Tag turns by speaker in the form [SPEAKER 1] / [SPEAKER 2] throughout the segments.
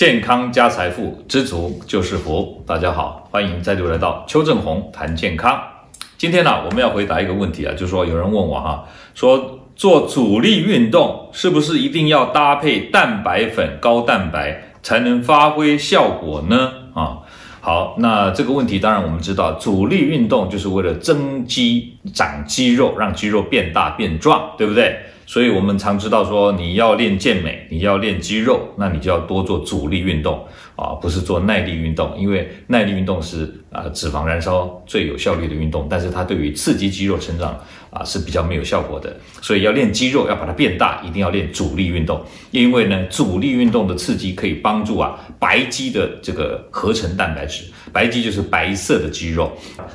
[SPEAKER 1] 健康加财富，知足就是福。大家好，欢迎再度来到邱正红谈健康。今天呢、我们要回答一个问题啊，就是说有人问我哈，说做阻力运动是不是一定要搭配蛋白粉、高蛋白才能发挥效果呢？啊，好，那这个问题当然我们知道，阻力运动就是为了增肌、长肌肉，让肌肉变大变壮，对不对？所以，我们常知道说，你要练健美，你要练肌肉，那你就要多做阻力运动啊，不是做耐力运动。因为耐力运动是啊脂肪燃烧最有效率的运动，但是它对于刺激肌肉成长啊是比较没有效果的。所以要练肌肉，要把它变大，一定要练阻力运动。因为呢，阻力运动的刺激可以帮助啊白肌的这个合成蛋白质，白肌就是白色的肌肉，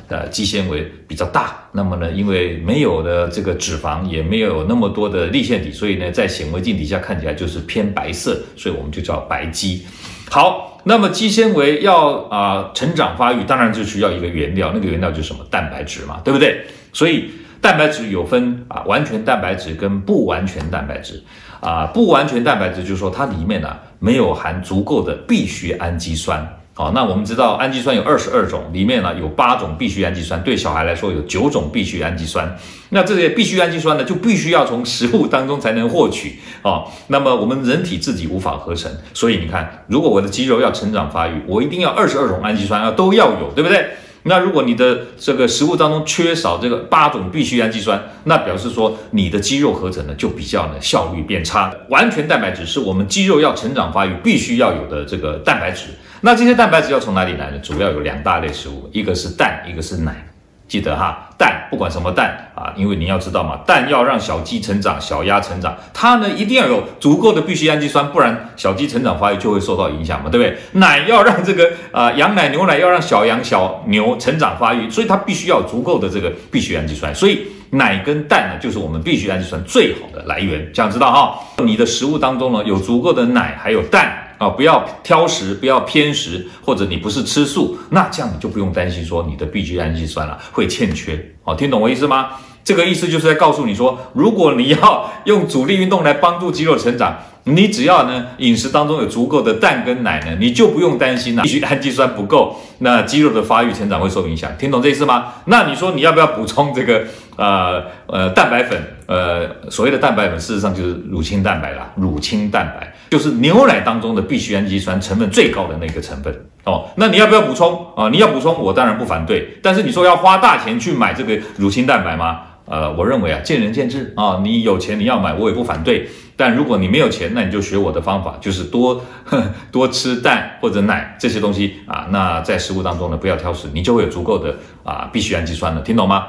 [SPEAKER 1] 呃，肌纤维比较大。那么呢，因为没有的这个脂肪，也没有那么多的粒线体，所以呢，在显微镜底下看起来就是偏白色，所以我们就叫白肌。好，那么肌纤维要啊、成长发育，当然就需要一个原料，那个原料就是什么？蛋白质嘛，对不对？所以蛋白质有分啊完全蛋白质跟不完全蛋白质啊，不完全蛋白质就是说它里面呢、没有含足够的必需氨基酸。好，那我们知道氨基酸有二十二种，里面呢有八种必需氨基酸，对小孩来说有九种必需氨基酸。那这些必需氨基酸呢，就必须要从食物当中才能获取啊。那么我们人体自己无法合成，所以你看，如果我的肌肉要成长发育，我一定要二十二种氨基酸要都要有，对不对？那如果你的这个食物当中缺少这个八种必需氨基酸，那表示说你的肌肉合成呢就比较呢效率变差。完全蛋白质是我们肌肉要成长发育必须要有的这个蛋白质。那这些蛋白质要从哪里来呢？主要有两大类食物，一个是蛋，一个是奶。记得哈，蛋不管什么蛋啊，因为你要知道嘛，蛋要让小鸡成长、小鸭成长，它呢一定要有足够的必需氨基酸，不然小鸡成长发育就会受到影响嘛，对不对？奶要让这个啊、羊奶、牛奶要让小羊、小牛成长发育，所以它必须要足够的这个必需氨基酸，所以奶跟蛋呢就是我们必需氨基酸最好的来源，这样知道哈？你的食物当中呢有足够的奶还有蛋。啊，不要挑食，不要偏食，或者你不是吃素，那这样你就不用担心说你的必需氨基酸了会欠缺。哦，听懂我意思吗？这个意思就是在告诉你说，如果你要用阻力运动来帮助肌肉成长。你只要呢饮食当中有足够的蛋跟奶呢，你就不用担心了，必需氨基酸不够，那肌肉的发育成长会受影响。听懂这意思吗？那你说你要不要补充这个呃呃蛋白粉？呃，所谓的蛋白粉事实上就是乳清蛋白啦，乳清蛋白就是牛奶当中的必需氨基酸成分最高的那个成分哦。那你要不要补充啊？你要补充，我当然不反对。但是你说要花大钱去买这个乳清蛋白吗？呃，我认为啊，见仁见智啊。你有钱你要买，我也不反对。但如果你没有钱，那你就学我的方法，就是多呵 多吃蛋或者奶这些东西啊。那在食物当中呢，不要挑食，你就会有足够的啊必需氨基酸了。听懂吗？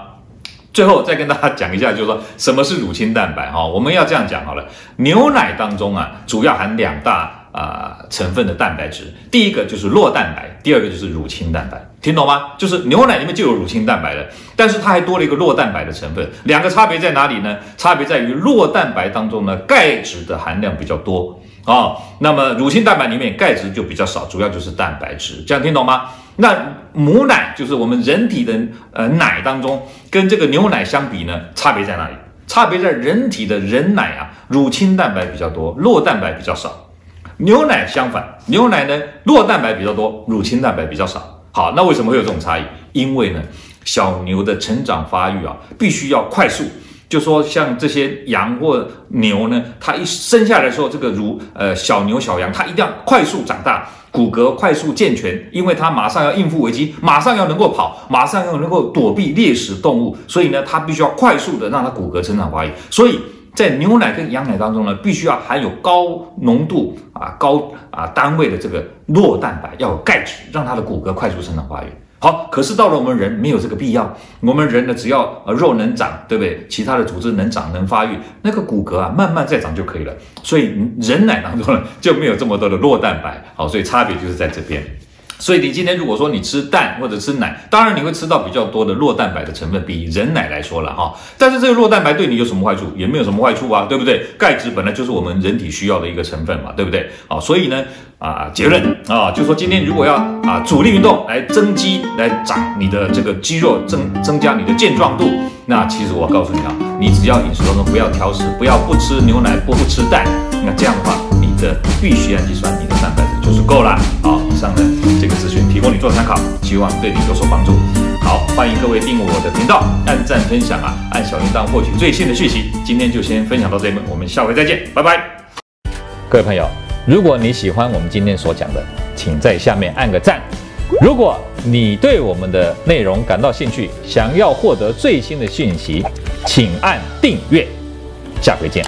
[SPEAKER 1] 最后再跟大家讲一下，就是说什么是乳清蛋白哈？我们要这样讲好了，牛奶当中啊，主要含两大。啊、成分的蛋白质，第一个就是酪蛋白，第二个就是乳清蛋白，听懂吗？就是牛奶里面就有乳清蛋白的，但是它还多了一个酪蛋白的成分，两个差别在哪里呢？差别在于酪蛋白当中呢，钙质的含量比较多啊、那么乳清蛋白里面钙质就比较少，主要就是蛋白质，这样听懂吗？那母奶就是我们人体的呃奶当中，跟这个牛奶相比呢，差别在哪里？差别在人体的人奶啊，乳清蛋白比较多，酪蛋白比较少。牛奶相反，牛奶呢，酪蛋白比较多，乳清蛋白比较少。好，那为什么会有这种差异？因为呢，小牛的成长发育啊，必须要快速。就说像这些羊或牛呢，它一生下来的时候，这个乳呃小牛小羊，它一定要快速长大，骨骼快速健全，因为它马上要应付危机，马上要能够跑，马上要能够躲避猎食动物，所以呢，它必须要快速的让它骨骼成长发育。所以。在牛奶跟羊奶当中呢，必须要含有高浓度啊、高啊单位的这个酪蛋白，要有钙质，让它的骨骼快速生长发育。好，可是到了我们人没有这个必要，我们人呢，只要呃肉能长，对不对？其他的组织能长能发育，那个骨骼啊慢慢再长就可以了。所以人奶当中呢就没有这么多的酪蛋白。好，所以差别就是在这边。所以你今天如果说你吃蛋或者吃奶，当然你会吃到比较多的酪蛋白的成分，比人奶来说了哈。但是这个酪蛋白对你有什么坏处？也没有什么坏处啊，对不对？钙质本来就是我们人体需要的一个成分嘛，对不对？啊，所以呢，啊，结论啊，就说今天如果要啊主力运动来增肌，来长你的这个肌肉，增增加你的健壮度，那其实我告诉你啊，你只要饮食当中不要挑食，不要不吃牛奶，不不吃蛋，那这样的话，你的必需氨基酸，你的蛋白质就是。够了。好，以上的这个资讯提供你做参考，希望对你有所帮助。好，欢迎各位订阅我的频道，按赞分享啊，按小铃铛获取最新的讯息。今天就先分享到这里，我们下回再见，拜拜。各位朋友，如果你喜欢我们今天所讲的，请在下面按个赞。如果你对我们的内容感到兴趣，想要获得最新的讯息，请按订阅。下回见。